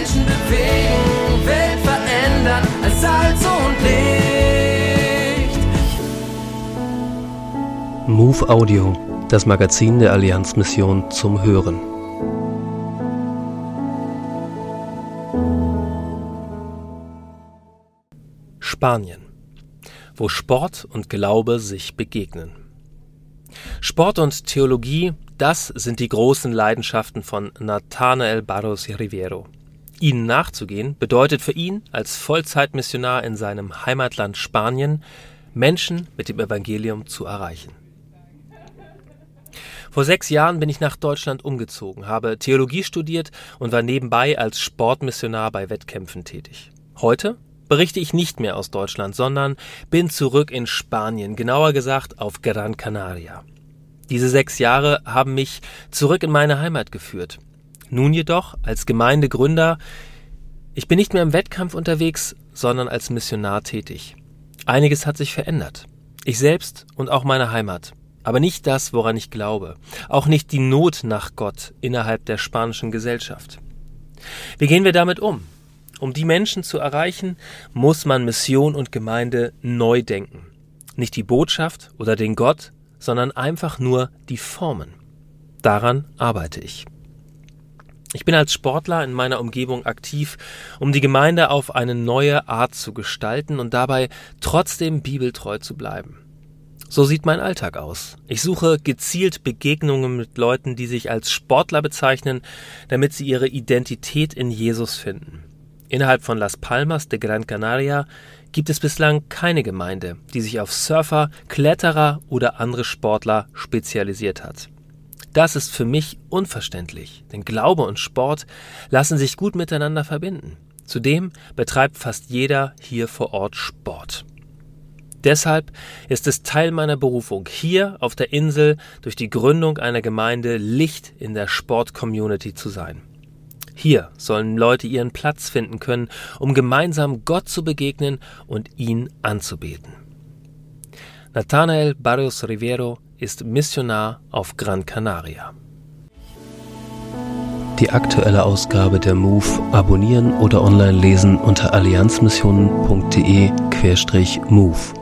Menschen bewegen, Welt verändern als Salz und Licht. Move Audio, das Magazin der Allianzmission zum Hören. Spanien, wo Sport und Glaube sich begegnen. Sport und Theologie, das sind die großen Leidenschaften von Nathanael Barros Riviero. Ihnen nachzugehen bedeutet für ihn als Vollzeitmissionar in seinem Heimatland Spanien, Menschen mit dem Evangelium zu erreichen. Vor sechs Jahren bin ich nach Deutschland umgezogen, habe Theologie studiert und war nebenbei als Sportmissionar bei Wettkämpfen tätig. Heute berichte ich nicht mehr aus Deutschland, sondern bin zurück in Spanien, genauer gesagt auf Gran Canaria. Diese sechs Jahre haben mich zurück in meine Heimat geführt. Nun jedoch als Gemeindegründer, ich bin nicht mehr im Wettkampf unterwegs, sondern als Missionar tätig. Einiges hat sich verändert. Ich selbst und auch meine Heimat. Aber nicht das, woran ich glaube. Auch nicht die Not nach Gott innerhalb der spanischen Gesellschaft. Wie gehen wir damit um? Um die Menschen zu erreichen, muss man Mission und Gemeinde neu denken. Nicht die Botschaft oder den Gott, sondern einfach nur die Formen. Daran arbeite ich. Ich bin als Sportler in meiner Umgebung aktiv, um die Gemeinde auf eine neue Art zu gestalten und dabei trotzdem bibeltreu zu bleiben. So sieht mein Alltag aus. Ich suche gezielt Begegnungen mit Leuten, die sich als Sportler bezeichnen, damit sie ihre Identität in Jesus finden. Innerhalb von Las Palmas de Gran Canaria gibt es bislang keine Gemeinde, die sich auf Surfer, Kletterer oder andere Sportler spezialisiert hat. Das ist für mich unverständlich, denn Glaube und Sport lassen sich gut miteinander verbinden. Zudem betreibt fast jeder hier vor Ort Sport. Deshalb ist es Teil meiner Berufung, hier auf der Insel durch die Gründung einer Gemeinde Licht in der Sport-Community zu sein. Hier sollen Leute ihren Platz finden können, um gemeinsam Gott zu begegnen und ihn anzubeten. Nathanael Barrios Rivero ist Missionar auf Gran Canaria. Die aktuelle Ausgabe der MOVE abonnieren oder online lesen unter allianzmissionen.de-MOVE.